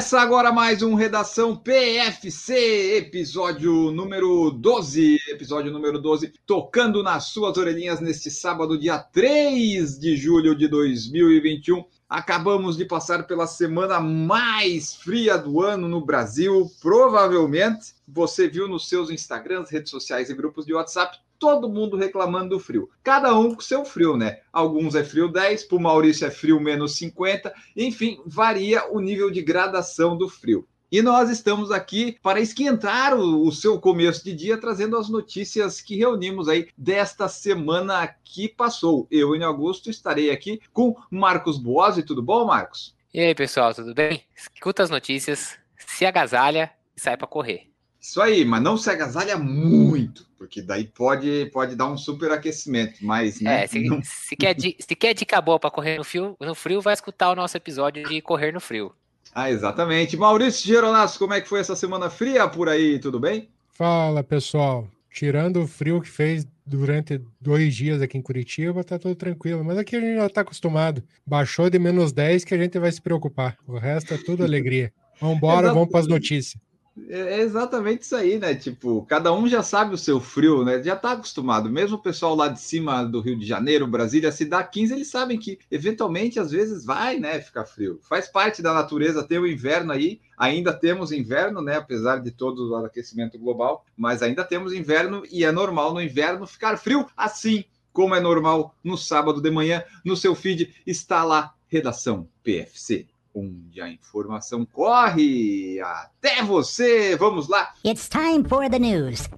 Começa agora mais um Redação PFC, episódio número 12. Episódio número 12, tocando nas suas orelhinhas neste sábado, dia 3 de julho de 2021. Acabamos de passar pela semana mais fria do ano no Brasil. Provavelmente você viu nos seus Instagrams, redes sociais e grupos de WhatsApp todo mundo reclamando do frio. Cada um com seu frio, né? Alguns é frio 10, para o Maurício é frio menos 50, enfim, varia o nível de gradação do frio. E nós estamos aqui para esquentar o, o, seu começo de dia, trazendo as notícias que reunimos aí desta semana que passou. Eu, em Augusto, estarei aqui com Marcos Boazzi. Tudo bom, Marcos? E aí, pessoal, tudo bem? Escuta as notícias, se agasalha e sai para correr. Isso aí, mas não se agasalha muito, porque daí pode, pode dar um superaquecimento, mas né, é, se, não... se, quer, se quer dica boa para correr no frio, no frio, vai escutar o nosso episódio de correr no frio. Ah, exatamente. Maurício Geronasso, como é que foi essa semana fria por aí? Tudo bem? Fala, pessoal. Tirando o frio que fez durante dois dias aqui em Curitiba, tá tudo tranquilo. Mas aqui a gente já tá acostumado. Baixou de menos 10 que a gente vai se preocupar. O resto é tudo alegria. Vambora, vamos para as notícias. É exatamente isso aí, né? Tipo, cada um já sabe o seu frio, né? Já tá acostumado. Mesmo o pessoal lá de cima do Rio de Janeiro, Brasília, se dá 15, eles sabem que eventualmente, às vezes, vai, né, ficar frio. Faz parte da natureza ter o inverno aí. Ainda temos inverno, né? Apesar de todo o aquecimento global, mas ainda temos inverno e é normal no inverno ficar frio, assim como é normal no sábado de manhã. No seu feed está lá, redação PFC onde a informação corre até você. Vamos lá. It's time for the news.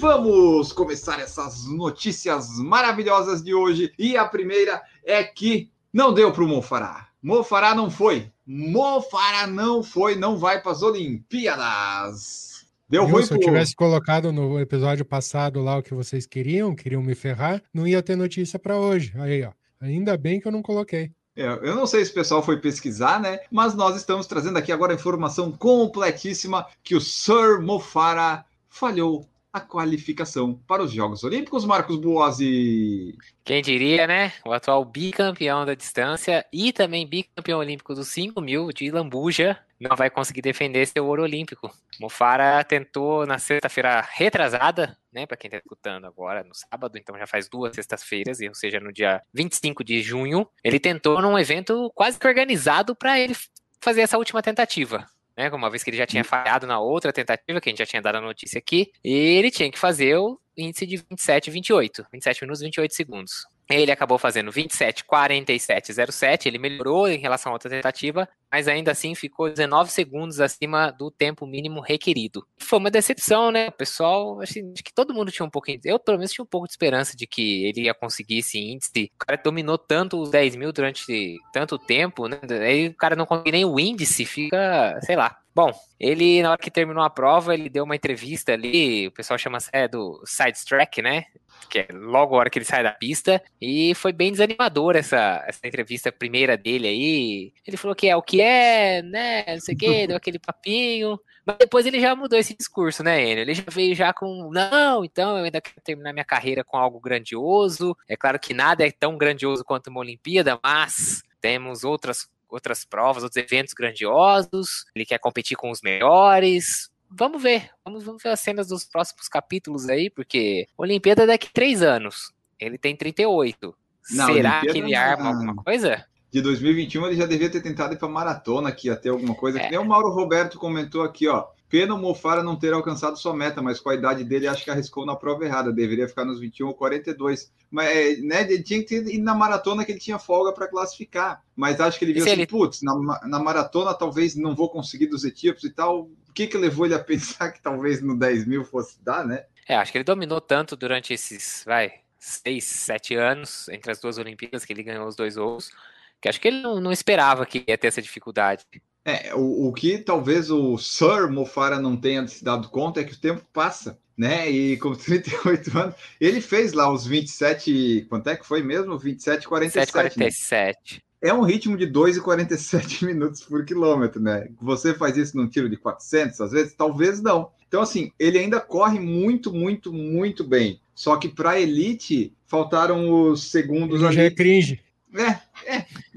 Vamos começar essas notícias maravilhosas de hoje. E a primeira é que não deu para o Mofará. Mofará não foi. Mofará não foi, não vai para as Olimpíadas. Deu ruim se eu tivesse colocado no episódio passado lá o que vocês queriam, queriam me ferrar, não ia ter notícia para hoje. Aí, ó. Ainda bem que eu não coloquei. É, eu não sei se o pessoal foi pesquisar, né? Mas nós estamos trazendo aqui agora a informação completíssima que o Sir Mofara falhou a qualificação para os Jogos Olímpicos, Marcos Boazzi. Quem diria, né? O atual bicampeão da distância e também bicampeão olímpico dos 5 mil de Lambuja não vai conseguir defender seu ouro olímpico. Mofara tentou na sexta-feira retrasada, né, para quem está escutando agora, no sábado, então já faz duas sextas-feiras, ou seja, no dia 25 de junho, ele tentou num evento quase que organizado para ele fazer essa última tentativa né? Uma vez que ele já tinha falhado na outra tentativa, que a gente já tinha dado a notícia aqui, e ele tinha que fazer o índice de 27 28, 27 minutos e 28 segundos. Ele acabou fazendo 27, 47, 07. Ele melhorou em relação à outra tentativa, mas ainda assim ficou 19 segundos acima do tempo mínimo requerido. Foi uma decepção, né? O pessoal, acho que todo mundo tinha um pouquinho. Eu, pelo menos, tinha um pouco de esperança de que ele ia conseguir esse índice. O cara dominou tanto os 10 mil durante tanto tempo, né? Aí o cara não conseguiu nem o índice, fica, sei lá. Bom, ele, na hora que terminou a prova, ele deu uma entrevista ali, o pessoal chama é, do side track, né? Que é logo a hora que ele sai da pista. E foi bem desanimador essa, essa entrevista primeira dele aí. Ele falou que é o que é, né? Não sei o que, deu aquele papinho. Mas depois ele já mudou esse discurso, né, Enio? Ele já veio já com, não, então eu ainda quero terminar minha carreira com algo grandioso. É claro que nada é tão grandioso quanto uma Olimpíada, mas temos outras outras provas, outros eventos grandiosos, ele quer competir com os melhores. Vamos ver, vamos, vamos ver as cenas dos próximos capítulos aí, porque Olimpíada daqui a três anos. Ele tem 38. Não, Será que ele arma alguma coisa? De 2021 ele já devia ter tentado ir para maratona aqui, até alguma coisa. É. Que nem o Mauro Roberto comentou aqui, ó. Pena o Mofara não ter alcançado sua meta, mas com a idade dele, acho que arriscou na prova errada. Deveria ficar nos 21 ou 42. Mas, é, né, ele tinha que ir na maratona que ele tinha folga para classificar. Mas acho que ele viu assim, ele... putz, na, na, maratona talvez não vou conseguir dos etíopes e tal. O que que levou ele a pensar que talvez no 10 mil fosse dar, né? É, acho que ele dominou tanto durante esses, vai, seis, sete anos, entre as duas Olimpíadas, que ele ganhou os dois ouros, que acho que ele não, não esperava que ia ter essa dificuldade. É, o, o que talvez o Sir Mofara não tenha se dado conta é que o tempo passa, né? E com 38 anos, ele fez lá os 27, quanto é que foi mesmo? 27, 47. 47. É um ritmo de 2,47 minutos por quilômetro, né? Você faz isso num tiro de 400, às vezes? Talvez não. Então, assim, ele ainda corre muito, muito, muito bem. Só que para elite, faltaram os segundos Ele já é cringe. É,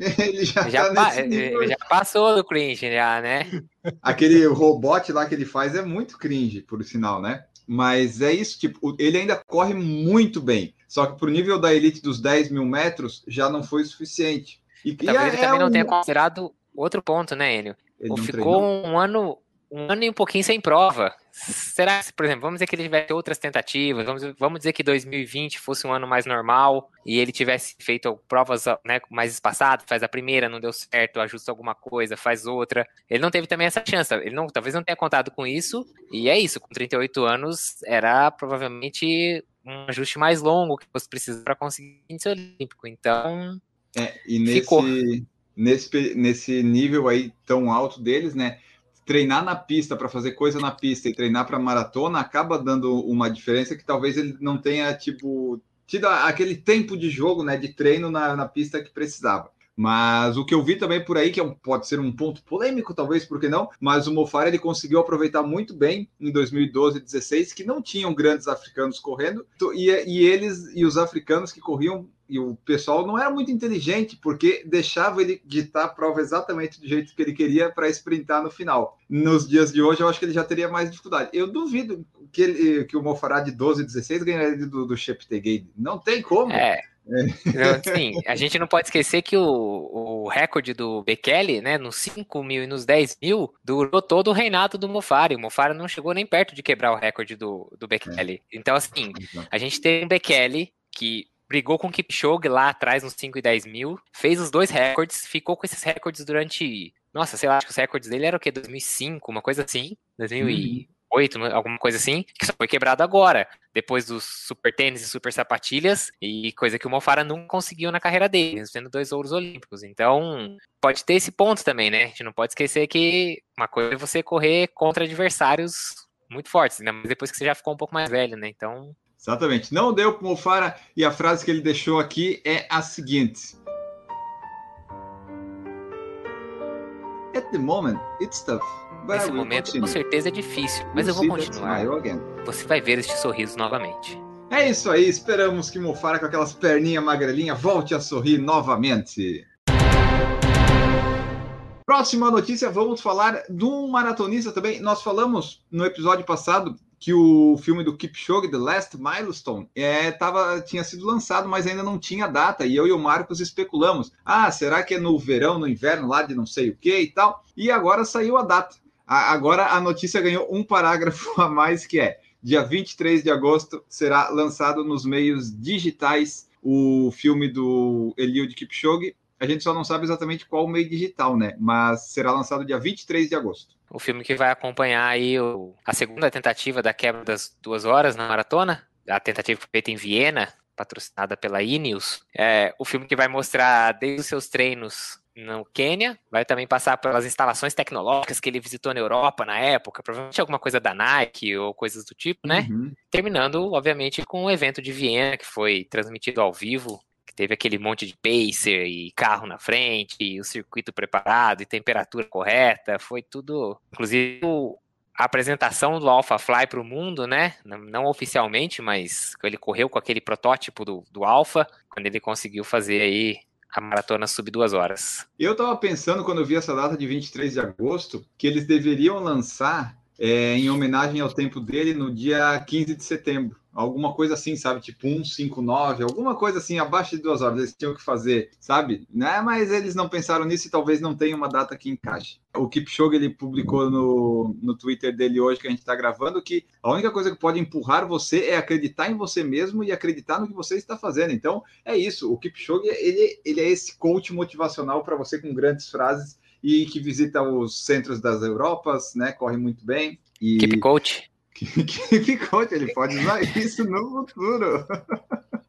ele já, Já, tá pa- nível. já passou do cringe, já, né? Aquele robot lá que ele faz é muito cringe, por sinal, né? Mas é isso, tipo, ele ainda corre muito bem. Só que pro nível da elite dos 10 mil metros já não foi o suficiente. E, e Talvez ele é também não um- tenha considerado outro ponto, né, Enio? Ele ficou treinou. um ano, um ano e um pouquinho sem prova. Será que, por exemplo, vamos dizer que ele tivesse outras tentativas, vamos, vamos dizer que 2020 fosse um ano mais normal e ele tivesse feito provas né, mais espaçadas, faz a primeira, não deu certo, ajusta alguma coisa, faz outra. Ele não teve também essa chance, ele não, talvez não tenha contado com isso, e é isso, com 38 anos era provavelmente um ajuste mais longo que você precisa para conseguir índice olímpico. Então, É, e nesse, Ficou. nesse, nesse nível aí tão alto deles, né? Treinar na pista para fazer coisa na pista e treinar para maratona acaba dando uma diferença que talvez ele não tenha, tipo, tido aquele tempo de jogo, né? De treino na, na pista que precisava. Mas o que eu vi também por aí, que é um- pode ser um ponto polêmico, talvez, por que não? Mas o Mofara ele conseguiu aproveitar muito bem em 2012 e 2016, que não tinham grandes africanos correndo, e, e eles e os africanos que corriam e o pessoal não era muito inteligente, porque deixava ele ditar a prova exatamente do jeito que ele queria para sprintar no final. Nos dias de hoje, eu acho que ele já teria mais dificuldade. Eu duvido que, ele, que o Mofarad de 12 e 16 ganharia do, do. Não tem como. É. Não, Sim, a gente não pode esquecer que o, o recorde do Bekele, né, nos 5 mil e nos 10 mil, durou todo o reinado do Mofara. E o Mofara não chegou nem perto de quebrar o recorde do, do Bekele. Então, assim, a gente tem um Bekele que brigou com o Kipchoge lá atrás nos 5 e 10 mil, fez os dois recordes, ficou com esses recordes durante. Nossa, sei lá, acho que os recordes dele eram o quê? 2005, uma coisa assim. 2008, alguma coisa assim, que só foi quebrado agora, depois dos super tênis e super sapatilhas, e coisa que o Mofara nunca conseguiu na carreira dele, mesmo tendo dois ouros olímpicos. Então, pode ter esse ponto também, né? A gente não pode esquecer que uma coisa é você correr contra adversários muito fortes, mais depois que você já ficou um pouco mais velho, né? Então, Exatamente. Não deu para o Mofara e a frase que ele deixou aqui é a seguinte: At the moment, it's tough. Nesse momento, com certeza é difícil, mas eu You'll vou continuar. Você vai ver este sorriso novamente. É isso aí, esperamos que Mofara com aquelas perninhas magrelinhas volte a sorrir novamente. Próxima notícia, vamos falar de um maratonista também. Nós falamos no episódio passado que o filme do Kipchoge, The Last Milestone, é, tava, tinha sido lançado, mas ainda não tinha data. E eu e o Marcos especulamos. Ah, será que é no verão, no inverno, lá de não sei o que e tal? E agora saiu a data. Agora a notícia ganhou um parágrafo a mais, que é dia 23 de agosto será lançado nos meios digitais o filme do Eliud Kipchoge. A gente só não sabe exatamente qual meio digital, né? Mas será lançado dia 23 de agosto. O filme que vai acompanhar aí o- a segunda tentativa da quebra das duas horas na maratona, a tentativa feita em Viena, patrocinada pela Ineos. É, o filme que vai mostrar desde os seus treinos no Quênia, vai também passar pelas instalações tecnológicas que ele visitou na Europa na época, provavelmente alguma coisa da Nike ou coisas do tipo, né? Uhum. Terminando, obviamente, com o evento de Viena, que foi transmitido ao vivo, que teve aquele monte de pacer e carro na frente, e o circuito preparado e temperatura correta, foi tudo. Inclusive, o- a apresentação do Alpha Fly para o mundo, né? Não, não oficialmente, mas ele correu com aquele protótipo do, do Alpha, quando ele conseguiu fazer aí a maratona sub duas horas. Eu estava pensando, quando eu vi essa data de 23 de agosto, que eles deveriam lançar é, em homenagem ao tempo dele no dia 15 de setembro. Alguma coisa assim, sabe? Tipo 159, alguma coisa assim, abaixo de duas horas. Eles tinham que fazer, sabe? Né? Mas eles não pensaram nisso e talvez não tenha uma data que encaixe. O Kipchoge, ele publicou no, no Twitter dele hoje, que a gente está gravando, que a única coisa que pode empurrar você é acreditar em você mesmo e acreditar no que você está fazendo. Então, é isso. O Kipchoge, ele, ele é esse coach motivacional para você com grandes frases e que visita os centros das Europas, né? Corre muito bem. E Keep Coach. Keep coach, ele pode usar isso no futuro.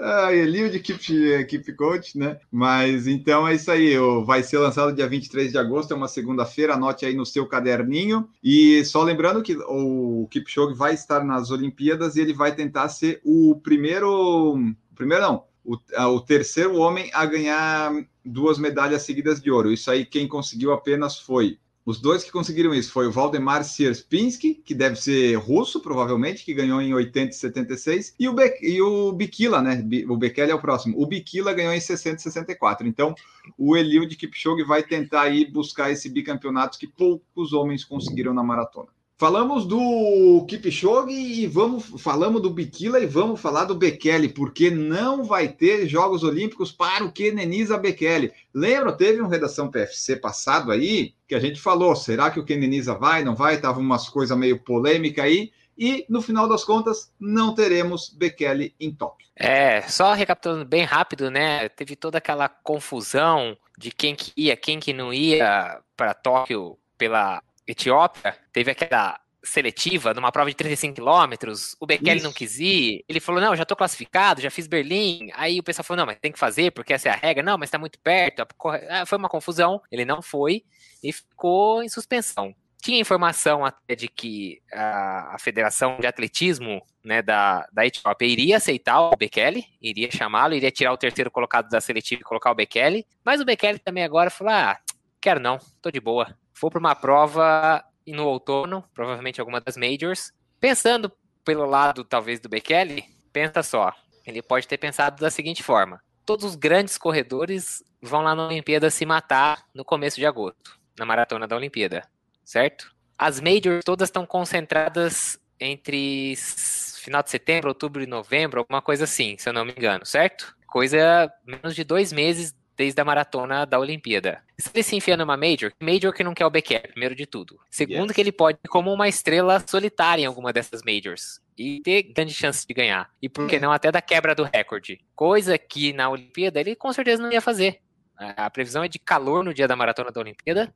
Ah, Eliud Keep, Keep Coach, né? Mas então é isso aí. Vai ser lançado dia 23 de agosto, é uma segunda-feira. Anote aí no seu caderninho. E só lembrando que o Kipchoge vai estar nas Olimpíadas e ele vai tentar ser o primeiro. Primeiro não, o, o terceiro homem a ganhar duas medalhas seguidas de ouro. Isso aí, quem conseguiu apenas foi os dois que conseguiram isso foi o Valdemar Sierpinski, que deve ser russo, provavelmente, que ganhou em 80 e 76, e o, Be e o Bikila, né? O Bekele é o próximo. O Bikila ganhou em 60 e 64. Então, o Eliud Kipchoge vai tentar aí buscar esse bicampeonato que poucos homens conseguiram na maratona. Falamos do Kipchoge e vamos falamos do Bikila e vamos falar do Bekele, porque não vai ter Jogos Olímpicos para o Keneniza Bekele. Lembra, teve um redação PFC passado aí que a gente falou, será que o Keneniza vai, não vai? Tava umas coisas meio polêmica aí. E no final das contas, não teremos Bekele em Tóquio. É, só recapitulando bem rápido, né? Teve toda aquela confusão de quem que ia, quem que não ia para Tóquio pela Etiópia, teve aquela seletiva numa prova de 35 quilômetros, o Bekele não quis ir, ele falou, não, já tô classificado, já fiz Berlim, aí o pessoal falou, não, mas tem que fazer, porque essa é a regra, não, mas tá muito perto, ah, foi uma confusão, ele não foi, e ficou em suspensão. Tinha informação até de que a, a Federação de Atletismo né, da, da Etiópia iria aceitar o Bekele, iria chamá-lo, iria tirar o terceiro colocado da seletiva e colocar o Bekele, mas o Bekele também agora falou, ah, quero não, tô de boa, for para uma prova no outono, provavelmente alguma das majors. Pensando pelo lado, talvez, do Bekele, pensa só. Ele pode ter pensado da seguinte forma: todos os grandes corredores vão lá na Olimpíada se matar no começo de agosto, na maratona da Olimpíada, certo? As majors todas estão concentradas entre final de setembro, outubro e novembro, alguma coisa assim, se eu não me engano, certo? Coisa menos de dois meses desde a maratona da Olimpíada. Se ele se enfia numa Major, Major que não quer o Becker, primeiro de tudo. Segundo, que ele pode ir como uma estrela solitária em alguma dessas Majors e ter grande chance de ganhar. E por que é. não até da quebra do recorde? Coisa que na Olimpíada ele com certeza não ia fazer. A previsão é de calor no dia da maratona da Olimpíada.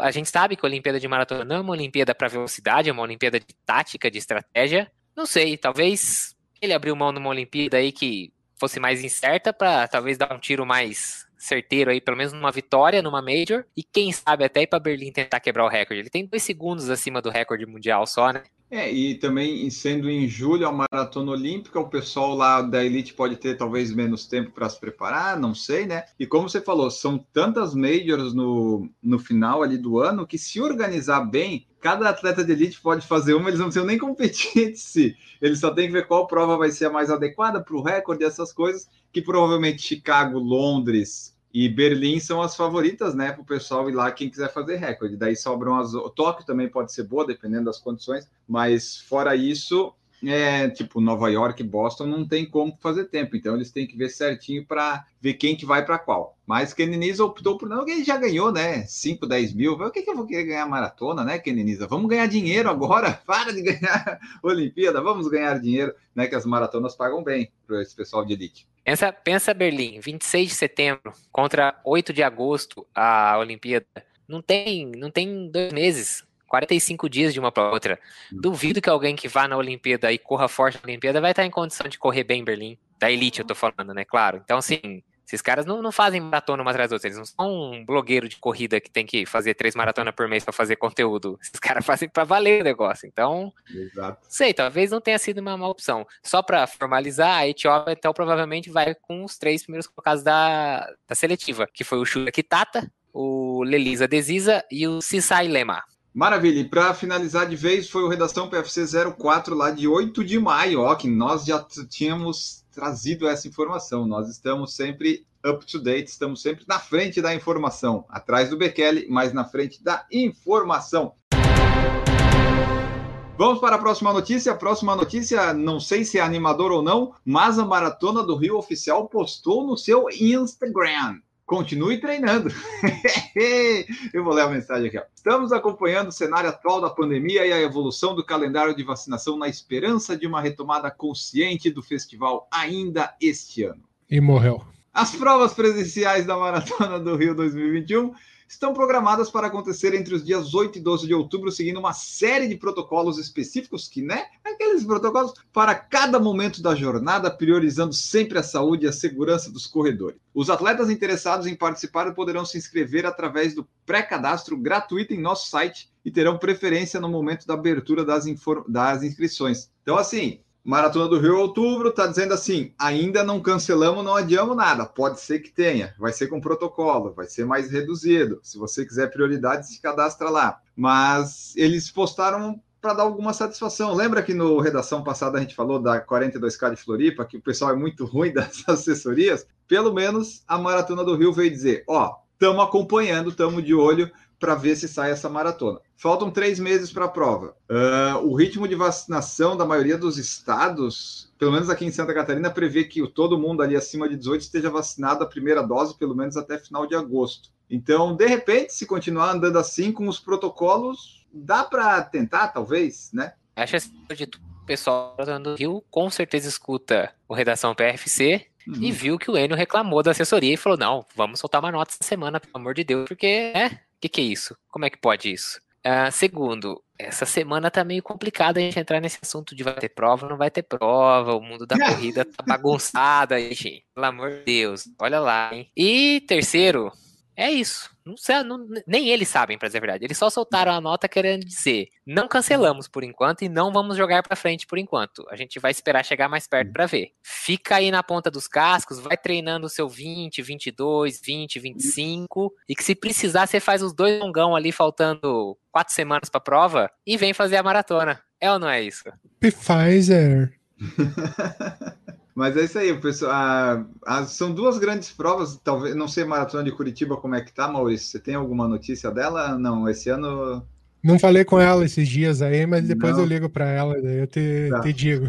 A gente sabe que a Olimpíada de Maratona não é uma Olimpíada para velocidade, é uma Olimpíada de tática, de estratégia. Não sei, talvez ele abriu mão numa Olimpíada aí que fosse mais incerta para talvez dar um tiro mais certeiro aí, pelo menos numa vitória numa Major, e quem sabe até ir para Berlim tentar quebrar o recorde. Ele tem dois segundos acima do recorde mundial só, né? É, e também sendo em julho a maratona olímpica, o pessoal lá da elite pode ter talvez menos tempo para se preparar, não sei, né? E como você falou, são tantas majors no, no final ali do ano que se organizar bem, cada atleta de elite pode fazer uma, eles não precisam nem competir entre si. Eles só têm que ver qual prova vai ser a mais adequada para o recorde, essas coisas, que provavelmente Chicago, Londres, e Berlim são as favoritas, né, para o pessoal ir lá, quem quiser fazer recorde. Daí sobram as. O Tóquio também pode ser boa, dependendo das condições, mas fora isso, é, tipo Nova York, Boston, não tem como fazer tempo, então eles têm que ver certinho para ver quem que vai para qual. Mas Keneniza optou por não, ele já ganhou, né? 5, 10 mil. O que, que eu vou querer ganhar maratona, né, Keneniza? Vamos ganhar dinheiro agora, para de ganhar Olimpíada, vamos ganhar dinheiro, né? Que as maratonas pagam bem para esse pessoal de elite. Pensa, pensa Berlim, 26 de setembro contra 8 de agosto a Olimpíada. Não tem, não tem dois meses. 45 dias de uma para outra. Hum. Duvido que alguém que vá na Olimpíada e corra forte na Olimpíada vai estar em condição de correr bem em Berlim. Da elite, eu tô falando, né? Claro. Então, assim, esses caras não, não fazem maratona uma atrás da outra. Eles não são um blogueiro de corrida que tem que fazer três maratonas por mês para fazer conteúdo. Esses caras fazem para valer o negócio. Então, Exato. sei, talvez não tenha sido uma má opção. Só para formalizar, a Etiópia, então, provavelmente vai com os três primeiros colocados da, da seletiva, que foi o Shura Kitata, o Lelisa Desisa e o Sisai Lema. Maravilha, e para finalizar de vez, foi o Redação PFC 04 lá de 8 de maio, ó, que nós já tínhamos trazido essa informação. Nós estamos sempre up to date, estamos sempre na frente da informação, atrás do Bekele, mas na frente da informação. Vamos para a próxima notícia. A próxima notícia, não sei se é animador ou não, mas a Maratona do Rio Oficial postou no seu Instagram. Continue treinando. Eu vou ler a mensagem aqui. Ó. Estamos acompanhando o cenário atual da pandemia e a evolução do calendário de vacinação na esperança de uma retomada consciente do festival ainda este ano. E morreu. As provas presenciais da Maratona do Rio 2021 estão programadas para acontecer entre os dias 8 e 12 de outubro, seguindo uma série de protocolos específicos que, né, aqueles protocolos para cada momento da jornada, priorizando sempre a saúde e a segurança dos corredores. Os atletas interessados em participar poderão se inscrever através do pré-cadastro gratuito em nosso site e terão preferência no momento da abertura das, das inscrições. Então, assim, Maratona do Rio, outubro, tá dizendo assim: ainda não cancelamos, não adiamos nada. Pode ser que tenha, vai ser com protocolo, vai ser mais reduzido. Se você quiser prioridade, se cadastra lá. Mas eles postaram para dar alguma satisfação. Lembra que no redação passada a gente falou da 42K de Floripa, que o pessoal é muito ruim das assessorias? Pelo menos a Maratona do Rio veio dizer: ó, estamos acompanhando, estamos de olho para ver se sai essa maratona. Faltam três meses para a prova. Uh, o ritmo de vacinação da maioria dos estados, pelo menos aqui em Santa Catarina, prevê que todo mundo ali acima de 18 esteja vacinado a primeira dose, pelo menos até final de agosto. Então, de repente, se continuar andando assim com os protocolos, dá para tentar, talvez, né? Acho que o pessoal do Rio com certeza escuta o Redação PFC uhum. e viu que o Enio reclamou da assessoria e falou: não, vamos soltar uma nota essa semana, pelo amor de Deus, porque, né? O que, que é isso? Como é que pode isso? Uh, segundo, essa semana tá meio complicado a gente entrar nesse assunto de vai ter prova, não vai ter prova, o mundo da corrida tá bagunçado aí, gente. Pelo amor de Deus, olha lá, hein? E terceiro, é isso. Não sei, não, nem eles sabem, para dizer a verdade. Eles só soltaram a nota querendo dizer: não cancelamos por enquanto e não vamos jogar para frente por enquanto. A gente vai esperar chegar mais perto para ver. Fica aí na ponta dos cascos, vai treinando o seu 20, 22, 20, 25 e que se precisar você faz os dois longão ali faltando quatro semanas para prova e vem fazer a maratona. É ou não é isso? Pfizer. Mas é isso aí, pessoal. A, a, são duas grandes provas, talvez, não sei maratona de Curitiba como é que tá, Maurício. Você tem alguma notícia dela? Não, esse ano. Não falei com ela esses dias aí, mas depois não. eu ligo para ela, daí eu te, tá. te digo.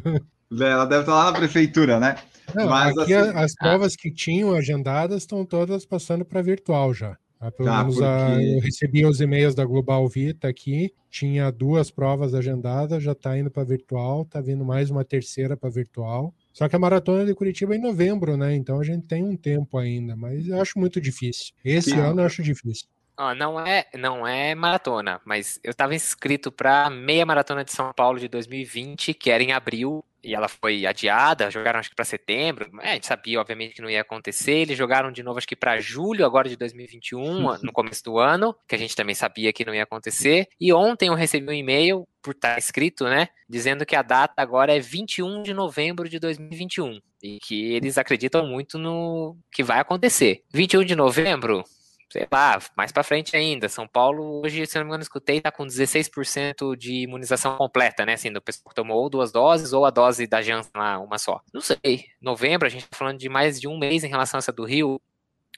Ela deve estar lá na prefeitura, né? Não, mas assim... as provas que tinham agendadas estão todas passando para virtual já. Ah, pelo tá, menos porque... a, eu recebi os e-mails da Global Vita aqui, tinha duas provas agendadas, já está indo para virtual, está vindo mais uma terceira para virtual. Só que a maratona de Curitiba é em novembro, né? Então a gente tem um tempo ainda, mas eu acho muito difícil. Esse Sim. ano eu acho difícil. Oh, não é, não é maratona, mas eu estava inscrito para meia maratona de São Paulo de 2020, que era em abril, e ela foi adiada, jogaram acho que para setembro. É, a gente sabia, obviamente, que não ia acontecer. Eles jogaram de novo, acho que para julho, agora de 2021, no começo do ano, que a gente também sabia que não ia acontecer. E ontem eu recebi um e-mail, por estar tá escrito, né, dizendo que a data agora é 21 de novembro de 2021. E que eles acreditam muito no que vai acontecer. 21 de novembro, sei lá, mais para frente ainda. São Paulo, hoje, se não me engano, escutei, tá com 16% de imunização completa, né? Assim, do pessoal que tomou ou duas doses ou a dose da Janssen lá, uma só. Não sei. Novembro, a gente tá falando de mais de um mês em relação a essa do Rio.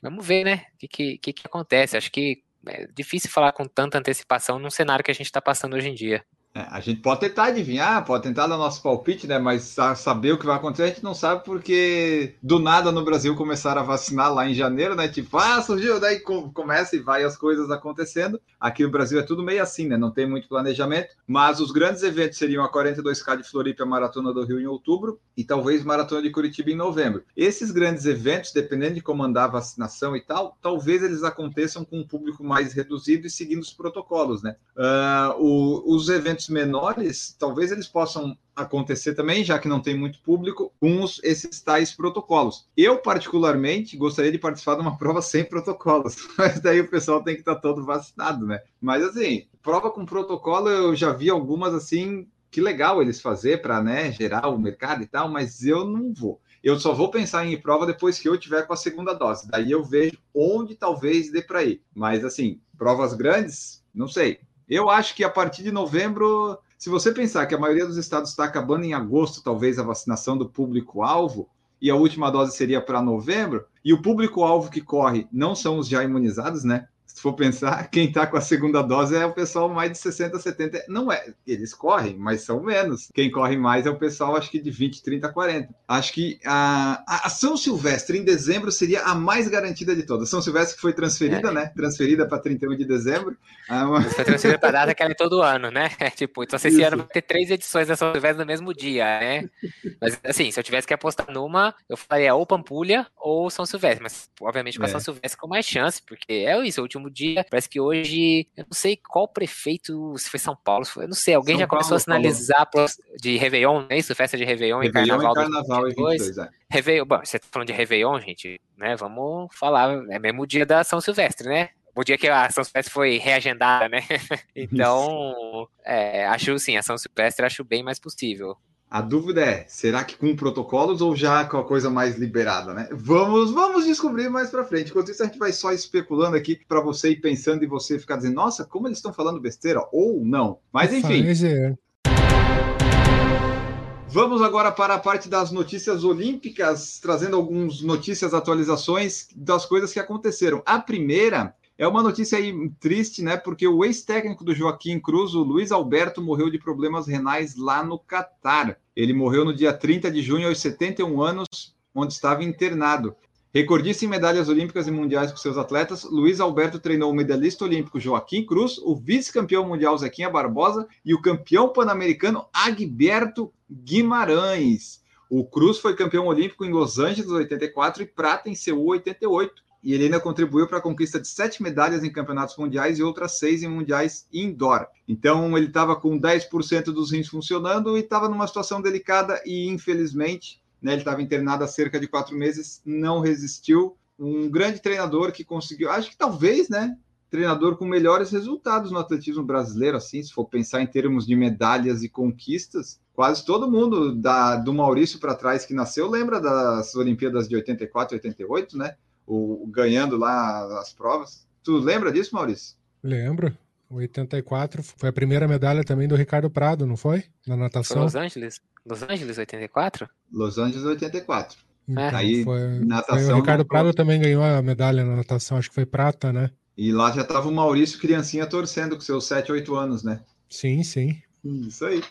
Vamos ver, né? O que, que, que acontece. Acho que é difícil falar com tanta antecipação num cenário que a gente está passando hoje em dia. É, a gente pode tentar adivinhar, pode tentar dar nosso palpite, né? Mas saber o que vai acontecer a gente não sabe porque do nada no Brasil começaram a vacinar lá em janeiro, né? Tipo, ah, surgiu, daí começa e vai as coisas acontecendo. Aqui no Brasil é tudo meio assim, né? Não tem muito planejamento, mas os grandes eventos seriam a 42K de Floripa a Maratona do Rio em outubro e talvez Maratona de Curitiba em novembro. Esses grandes eventos, dependendo de como andar a vacinação e tal, talvez eles aconteçam com um público mais reduzido e seguindo os protocolos, né? Uh, o, os eventos eventos menores, talvez eles possam acontecer também, já que não tem muito público, com os, esses tais protocolos. Eu, particularmente, gostaria de participar de uma prova sem protocolos, mas daí o pessoal tem que estar todo vacinado, né? Mas assim, prova com protocolo, eu já vi algumas assim, que legal eles fazer para né, gerar o mercado e tal, mas eu não vou. Eu só vou pensar em prova depois que eu tiver com a segunda dose. Daí eu vejo onde talvez dê para ir. Mas assim, provas grandes, não sei. Eu acho que a partir de novembro, se você pensar que a maioria dos estados está acabando em agosto, talvez a vacinação do público-alvo, e a última dose seria para novembro, e o público-alvo que corre não são os já imunizados, né? Se for pensar, quem está com a segunda dose é o pessoal mais de 60, 70. Não é, eles correm, mas são menos. Quem corre mais é o pessoal, acho que de 20, 30, 40. Acho que a, a São Silvestre em dezembro seria a mais garantida de todas. São Silvestre que foi transferida, é. né? Transferida para 31 de dezembro. Ah, foi transferida para data que ela é todo ano, né? tipo, então se esse ano vai ter três edições da São Silvestre no mesmo dia, né? Mas assim, se eu tivesse que apostar numa, eu faria ou Pampulha ou São Silvestre. Mas obviamente com a é. São Silvestre com mais chance, porque é isso, o último último dia. Parece que hoje, eu não sei qual prefeito, se foi São Paulo, eu não sei, alguém São já Paulo, começou a sinalizar de Réveillon, é isso? Festa de Réveillon, Réveillon e Carnaval. E Carnaval 2022. 22, é. Réveillon, bom, você tá falando de Réveillon, gente, né? Vamos falar, é mesmo dia da São Silvestre, né? o dia que a São Silvestre foi reagendada, né? então, é, acho sim, a São Silvestre acho bem mais possível. A dúvida é, será que com protocolos ou já com a coisa mais liberada, né? Vamos, vamos descobrir mais para frente. Enquanto isso, a gente vai só especulando aqui para você ir pensando e você ficar dizendo, nossa, como eles estão falando besteira ou não. Mas enfim. Vamos agora para a parte das notícias olímpicas, trazendo algumas notícias, atualizações das coisas que aconteceram. A primeira é uma notícia aí triste, né? Porque o ex-técnico do Joaquim Cruz, o Luiz Alberto, morreu de problemas renais lá no Catar. Ele morreu no dia 30 de junho, aos 71 anos, onde estava internado. Recordista em medalhas olímpicas e mundiais com seus atletas, Luiz Alberto treinou o medalhista olímpico Joaquim Cruz, o vice-campeão mundial Zequinha Barbosa e o campeão pan-americano Agberto Guimarães. O Cruz foi campeão olímpico em Los Angeles 84 e prata em Seul 88 e ele ainda contribuiu para a conquista de sete medalhas em campeonatos mundiais e outras seis em mundiais indoor. Então ele estava com 10% dos rins funcionando e estava numa situação delicada e infelizmente né, ele estava internado há cerca de quatro meses, não resistiu. Um grande treinador que conseguiu, acho que talvez, né? Treinador com melhores resultados no atletismo brasileiro, assim, se for pensar em termos de medalhas e conquistas, quase todo mundo da, do Maurício para trás que nasceu lembra das Olimpíadas de 84 e 88, né? O, ganhando lá as provas. Tu lembra disso, Maurício? Lembro. 84 foi a primeira medalha também do Ricardo Prado, não foi? Na natação. Foi Los Angeles? Los Angeles 84? Los Angeles 84. É. Aí, foi, natação, foi o Ricardo Prado também ganhou a medalha na natação, acho que foi prata, né? E lá já estava o Maurício criancinha torcendo com seus 7, 8 anos, né? Sim, sim. Isso aí.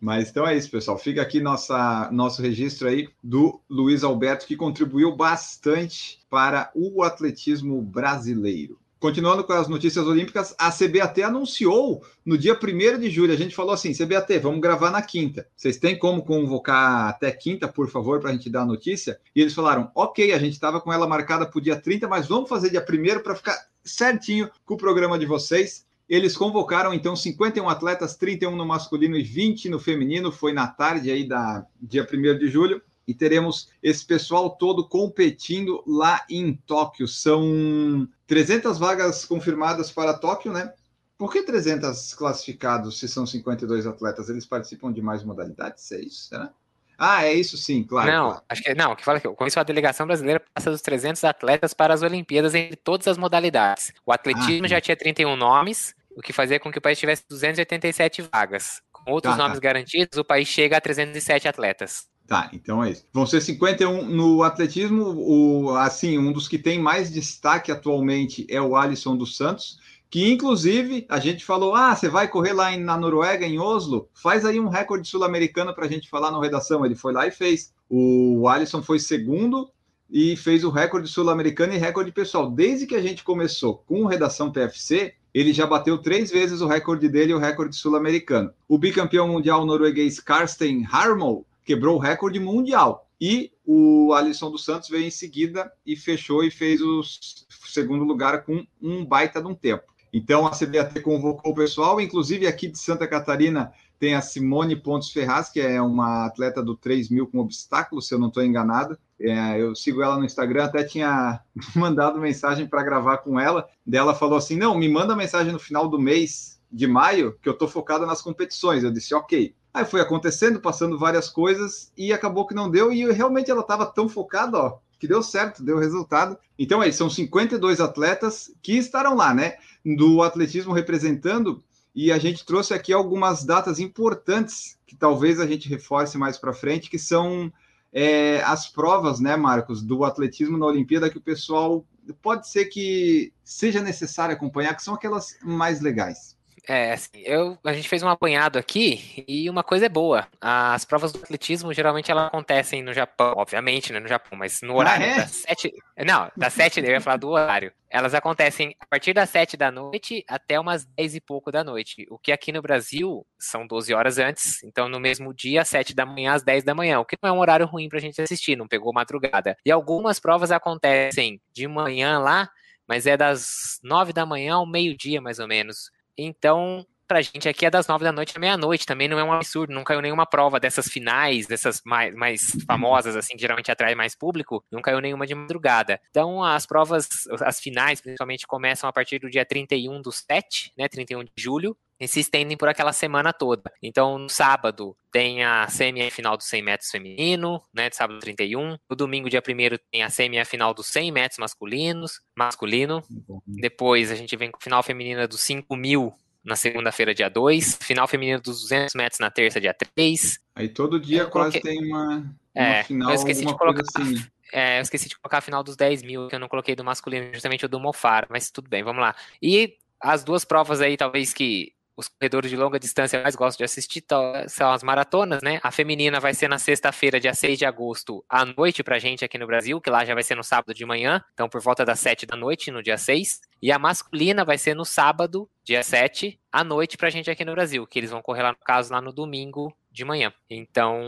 Mas então é isso, pessoal. Fica aqui nossa, nosso registro aí do Luiz Alberto, que contribuiu bastante para o atletismo brasileiro. Continuando com as notícias olímpicas, a CBAT anunciou no dia 1 de julho. A gente falou assim: CBAT, vamos gravar na quinta. Vocês têm como convocar até quinta, por favor, para a gente dar a notícia? E eles falaram: ok, a gente estava com ela marcada para o dia 30, mas vamos fazer dia 1 para ficar certinho com o programa de vocês. Eles convocaram então 51 atletas, 31 no masculino e 20 no feminino. Foi na tarde aí da dia 1 de julho. E teremos esse pessoal todo competindo lá em Tóquio. São 300 vagas confirmadas para Tóquio, né? Por que 300 classificados se são 52 atletas? Eles participam de mais modalidades? É isso? Será? Ah, é isso sim, claro. Não, claro. acho que não, que fala que com isso a delegação brasileira passa dos 300 atletas para as Olimpíadas em todas as modalidades. O atletismo ah, já tinha 31 nomes, o que fazia com que o país tivesse 287 vagas. Com outros tá, nomes tá. garantidos, o país chega a 307 atletas. Tá, então é isso. Vão ser 51 no atletismo. O, assim, um dos que tem mais destaque atualmente é o Alisson dos Santos, que inclusive a gente falou: ah, você vai correr lá em, na Noruega, em Oslo, faz aí um recorde sul-americano para a gente falar na redação. Ele foi lá e fez. O Alisson foi segundo e fez o recorde sul-americano e recorde pessoal. Desde que a gente começou com redação PFC, ele já bateu três vezes o recorde dele, o recorde sul-americano. O bicampeão mundial norueguês Karsten Harmol quebrou o recorde mundial. E o Alisson dos Santos veio em seguida e fechou e fez o segundo lugar com um baita de um tempo. Então a CBAT convocou o pessoal, inclusive aqui de Santa Catarina tem a Simone Pontes Ferraz, que é uma atleta do 3 mil com obstáculos, se eu não estou enganado. É, eu sigo ela no Instagram, até tinha mandado mensagem para gravar com ela. Dela falou assim: não, me manda mensagem no final do mês de maio, que eu estou focada nas competições. Eu disse, ok. Aí foi acontecendo, passando várias coisas, e acabou que não deu, e realmente ela estava tão focada, ó, que deu certo, deu resultado. Então, aí, são 52 atletas que estarão lá, né? Do atletismo representando e a gente trouxe aqui algumas datas importantes que talvez a gente reforce mais para frente, que são é, as provas, né, Marcos, do atletismo na Olimpíada, que o pessoal pode ser que seja necessário acompanhar, que são aquelas mais legais. É, assim, eu, a gente fez um apanhado aqui e uma coisa é boa. As provas do atletismo geralmente elas acontecem no Japão, obviamente, né, no Japão, mas no horário ah, é? das sete. Não, das sete, eu ia falar do horário. Elas acontecem a partir das sete da noite até umas dez e pouco da noite. O que aqui no Brasil são 12 horas antes, então no mesmo dia, sete da manhã às 10 da manhã, o que não é um horário ruim pra gente assistir, não pegou madrugada. E algumas provas acontecem de manhã lá mas é das nove da manhã ao meio-dia, mais ou menos. Então, pra gente aqui é das nove da noite à meia-noite, também não é um absurdo, não caiu nenhuma prova dessas finais, dessas mais, mais famosas, assim, que geralmente atrai mais público, não caiu nenhuma de madrugada. Então, as provas, as finais, principalmente, começam a partir do dia 31 do 7, né, 31 de julho, e se estendem por aquela semana toda. Então, no sábado tem a semifinal dos 100 metros feminino, né, de sábado 31. No domingo, dia 1 tem a semifinal dos 100 metros masculinos, masculino. Depois a gente vem com a final feminina dos 5 mil na segunda-feira, dia 2. Final feminino dos 200 metros na terça, dia 3. Aí todo dia Eu quase coloquei- tem uma, uma É, final, eu esqueci de colocar- assim. É, eu esqueci de colocar a final dos 10 mil, que eu não coloquei do masculino, justamente o do Mofara, mas tudo bem, vamos lá. E as duas provas aí, talvez que os corredores de longa distância mais gostam de assistir são as maratonas, né? A feminina vai ser na sexta-feira, dia 6 de agosto, à noite pra gente aqui no Brasil, que lá já vai ser no sábado de manhã, então por volta das 7 da noite, no dia 6. E a masculina vai ser no sábado, dia 7, à noite pra gente aqui no Brasil, que eles vão correr lá, no caso, lá no domingo de manhã. Então,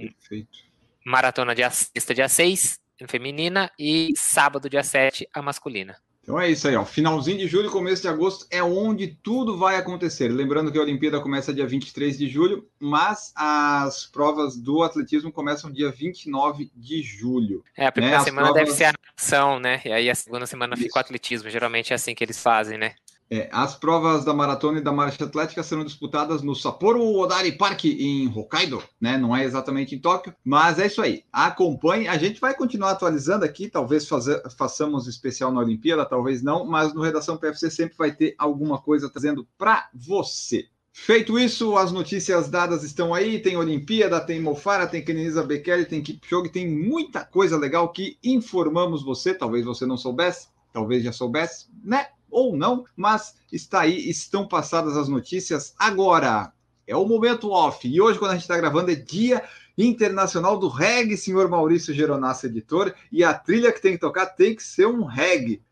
Perfeito. maratona dia sexta, dia 6, feminina, e sábado, dia 7, a masculina. Então é isso aí, ó. Finalzinho de julho, começo de agosto é onde tudo vai acontecer. Lembrando que a Olimpíada começa dia 23 de julho, mas as provas do atletismo começam dia 29 de julho. É, a primeira as semana deve provas- ser a natação, né? E aí a segunda semana fica o atletismo. Geralmente é assim que eles fazem, né? É, as provas da maratona e da marcha atlética serão disputadas no Sapporo Odari Park em Hokkaido, né? Não é exatamente em Tóquio, mas é isso aí. Acompanhe. A gente vai continuar atualizando aqui, talvez fazer, façamos especial na Olimpíada, talvez não, mas no Redação PFC sempre vai ter alguma coisa trazendo para você. Feito isso, as notícias dadas estão aí. Tem Olimpíada, tem Mofara, tem Kenenisa Bekele, tem Kipchoge, tem muita coisa legal que informamos você. Talvez você não soubesse, talvez já soubesse, né? Ou não, mas está aí, estão passadas as notícias. Agora é o momento off. E hoje, quando a gente está gravando, é dia internacional do reggae, senhor Maurício Geronasso, editor. E a trilha que tem que tocar tem que ser um reggae.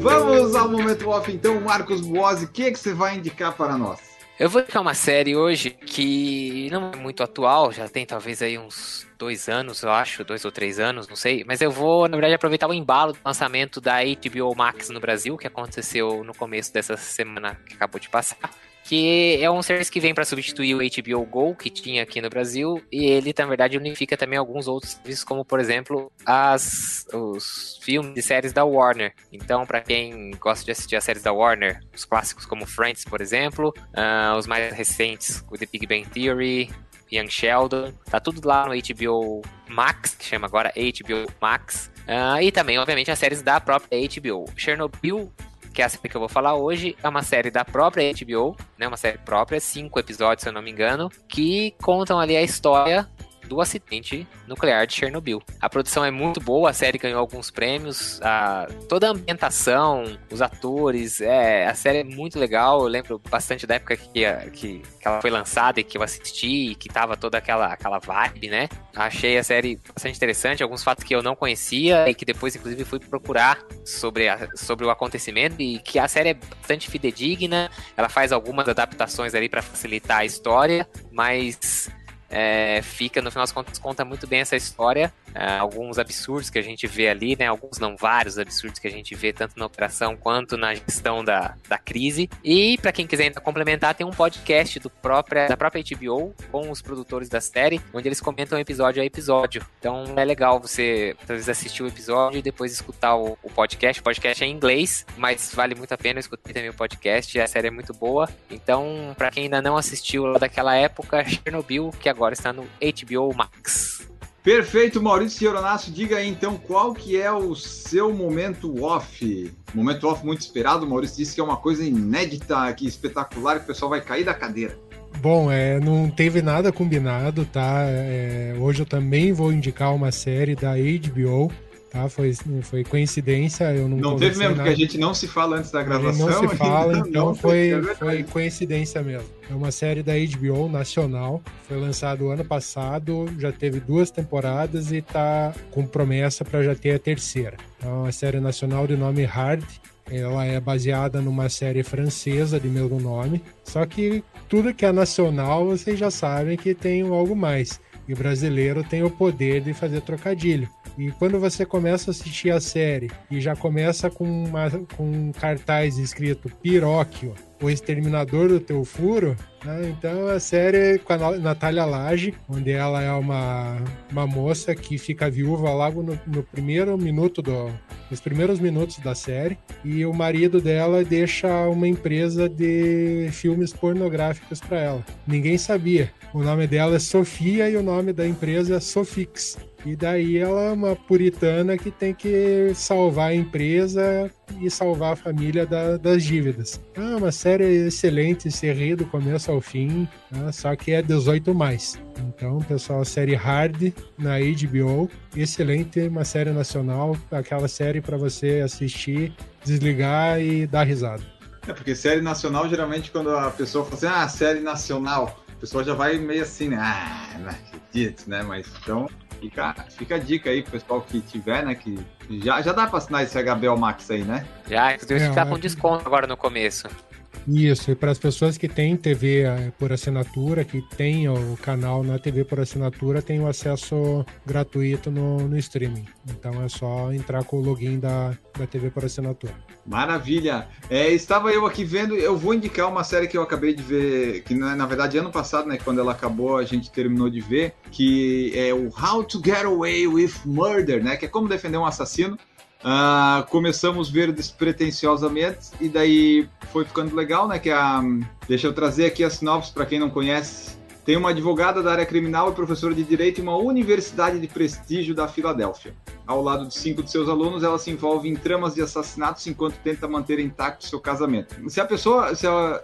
Vamos ao momento off, então, Marcos Boazzi, o que, é que você vai indicar para nós? Eu vou indicar uma série hoje que não é muito atual, já tem talvez aí uns dois anos, eu acho, dois ou três anos, não sei. Mas eu vou, na verdade, aproveitar o embalo do lançamento da HBO Max no Brasil, que aconteceu no começo dessa semana que acabou de passar. Que é um serviço que vem para substituir o HBO Go que tinha aqui no Brasil, e ele, na verdade, unifica também alguns outros serviços, como por exemplo as, os filmes e séries da Warner. Então, para quem gosta de assistir as séries da Warner, os clássicos como Friends, por exemplo, ah, os mais recentes, o The Big Bang Theory, Young Sheldon, tá tudo lá no HBO Max, que chama agora HBO Max. Ah, e também, obviamente, as séries da própria HBO. Chernobyl, que é a série que eu vou falar hoje, é uma série da própria HBO, né? Uma série própria, cinco episódios, se eu não me engano, que contam ali a história do acidente nuclear de Chernobyl. A produção é muito boa, a série ganhou alguns prêmios, a, toda a ambientação, os atores, é, a série é muito legal. Eu lembro bastante da época que, que, que ela foi lançada e que eu assisti, e que tava toda aquela, aquela vibe, né? Achei a série bastante interessante, alguns fatos que eu não conhecia e que depois, inclusive, fui procurar sobre, a- sobre o acontecimento e que a série é bastante fidedigna. Ela faz algumas adaptações ali para facilitar a história, mas é, fica, no final das contas, conta muito bem essa história. É, alguns absurdos que a gente vê ali, né? Alguns não, vários absurdos que a gente vê tanto na operação quanto na gestão da, da crise. E para quem quiser ainda complementar, tem um podcast do própria, da própria HBO com os produtores da série, onde eles comentam episódio a episódio. Então é legal você, vezes, assistir o episódio e depois escutar o, o podcast. O podcast é em inglês, mas vale muito a pena escutar também o podcast. A série é muito boa. Então, para quem ainda não assistiu lá daquela época, Chernobyl, que agora está no HBO Max. Perfeito, Maurício Geronasso, diga aí então qual que é o seu momento off. Momento off muito esperado, o Maurício disse que é uma coisa inédita aqui, espetacular, que o pessoal vai cair da cadeira. Bom, é, não teve nada combinado, tá? É, hoje eu também vou indicar uma série da HBO, tá? Foi, foi coincidência, eu não Não teve mesmo, nada. porque a gente não se fala antes da gravação. não se fala, então não, foi, é foi coincidência mesmo. É uma série da HBO nacional, foi lançado ano passado, já teve duas temporadas e tá com promessa para já ter a terceira. É uma série nacional de nome Hard, Ela é baseada numa série francesa de mesmo nome, só que tudo que é nacional vocês já sabem que tem algo mais. E brasileiro tem o poder de fazer trocadilho. E quando você começa a assistir a série e já começa com, uma, com um cartaz escrito Piróquio, o exterminador do teu furo, né? então a série com a Natália Lage, onde ela é uma, uma moça que fica viúva logo no, no primeiro minuto do, nos primeiros minutos da série, e o marido dela deixa uma empresa de filmes pornográficos para ela. Ninguém sabia. O nome dela é Sofia e o nome da empresa é Sofix. E daí ela é uma puritana que tem que salvar a empresa e salvar a família da, das dívidas. É uma série excelente, se ri do começo ao fim, né? só que é 18 mais. Então, pessoal, a série Hard na HBO, excelente, uma série nacional, aquela série para você assistir, desligar e dar risada. É porque série nacional, geralmente, quando a pessoa fala assim, ah, série nacional, o pessoal já vai meio assim, né? Ah, não acredito, né? Mas então, fica, fica a dica aí pro pessoal que tiver, né? Que já, já dá pra assinar esse HBO Max aí, né? Já, inclusive É, tá é. com desconto agora no começo. Isso, e para as pessoas que têm TV eh, por assinatura, que têm o canal na TV por assinatura, tem o acesso gratuito no, no streaming. Então é só entrar com o login da, da TV por assinatura. Maravilha! É, estava eu aqui vendo, eu vou indicar uma série que eu acabei de ver, que na, na verdade ano passado, né, quando ela acabou, a gente terminou de ver, que é o How to Get Away with Murder, né, que é como defender um assassino. Ah, começamos a ver despretensiosamente e daí foi ficando legal, né, que a deixa eu trazer aqui a sinopse para quem não conhece. Tem uma advogada da área criminal e professora de direito em uma universidade de prestígio da Filadélfia. Ao lado de cinco de seus alunos, ela se envolve em tramas de assassinatos enquanto tenta manter intacto seu casamento. Se a pessoa, se ela,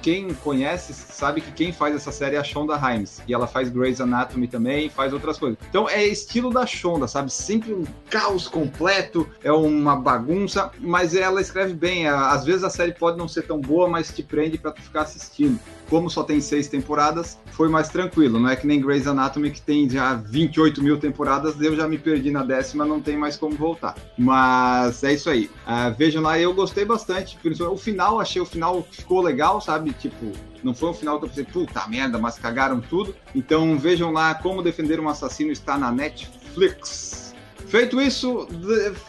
quem conhece, sabe que quem faz essa série é a Shonda Rhimes. E ela faz Grey's Anatomy também, faz outras coisas. Então é estilo da Shonda, sabe? Sempre um caos completo, é uma bagunça, mas ela escreve bem. Às vezes a série pode não ser tão boa, mas te prende para tu ficar assistindo. Como só tem seis temporadas, foi mais tranquilo. Não é que nem Grey's Anatomy, que tem já 28 mil temporadas, eu já me perdi na décima, não tem mais como voltar. Mas é isso aí. Ah, vejam lá, eu gostei bastante. O final, achei o final ficou legal, sabe? Tipo, não foi um final que eu pensei, puta merda, mas cagaram tudo. Então vejam lá como defender um assassino está na Netflix. Feito isso,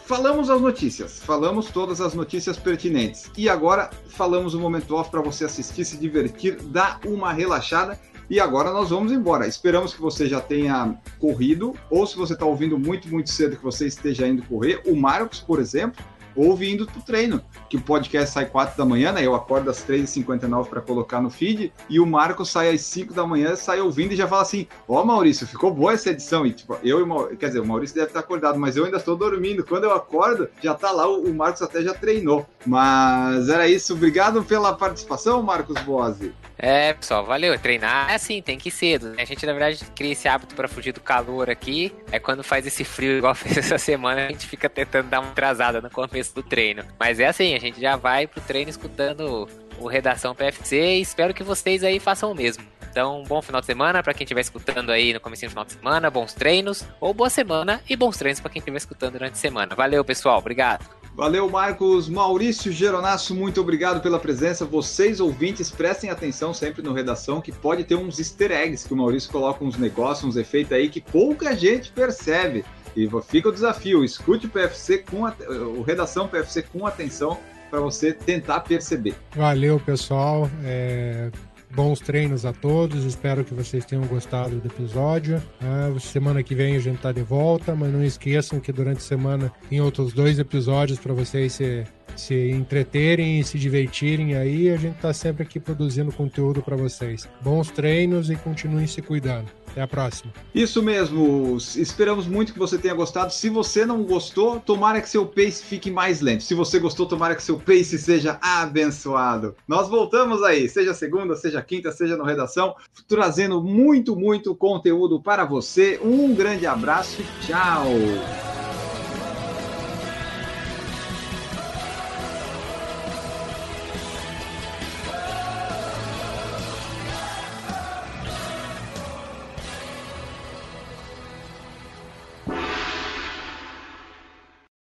falamos as notícias, falamos todas as notícias pertinentes. E agora falamos o momento off para você assistir, se divertir, dar uma relaxada. E agora nós vamos embora. Esperamos que você já tenha corrido, ou se você está ouvindo muito, muito cedo, que você esteja indo correr. O Marcos, por exemplo, ouve indo pro treino, que o podcast sai 4 da manhã, né? Eu acordo às 3h59 para colocar no feed, e o Marcos sai às 5 da manhã, sai ouvindo e já fala assim: Ó, Maurício, ficou boa essa edição. E tipo, eu e o Maurício, quer dizer, o Maurício deve estar acordado, mas eu ainda estou dormindo. Quando eu acordo, já tá lá, o o Marcos até já treinou. Mas era isso, obrigado pela participação, Marcos Bose. É, pessoal, valeu. Treinar é assim, tem que ir cedo. né? A gente, na verdade, cria esse hábito pra fugir do calor aqui. É quando faz esse frio, igual fez essa semana, a gente fica tentando dar uma atrasada no começo do treino. Mas é assim, a gente já vai pro treino escutando o Redação PFC e espero que vocês aí façam o mesmo. Então, bom final de semana pra quem estiver escutando aí no começo do final de semana, bons treinos, ou boa semana e bons treinos pra quem estiver escutando durante a semana. Valeu, pessoal, obrigado. Valeu, Marcos. Maurício Geronasso, muito obrigado pela presença. Vocês, ouvintes, prestem atenção sempre no Redação, que pode ter uns easter eggs que o Maurício coloca uns negócios, uns efeitos aí que pouca gente percebe. E fica o desafio, escute o PFC com a- o Redação PFC com atenção para você tentar perceber. Valeu, pessoal. É, Bons treinos a todos. Espero que vocês tenham gostado do episódio. Ah, semana que vem a gente tá de volta, mas não esqueçam que durante a semana tem outros dois episódios para vocês se, se entreterem e se divertirem aí. A gente tá sempre aqui produzindo conteúdo para vocês. Bons treinos e continuem se cuidando. Até a próxima. Isso mesmo, esperamos muito que você tenha gostado. Se você não gostou, tomara que seu pace fique mais lento. Se você gostou, tomara que seu pace seja abençoado. Nós voltamos aí, seja segunda, seja quinta, seja no redação, trazendo muito, muito conteúdo para você. Um grande abraço e tchau!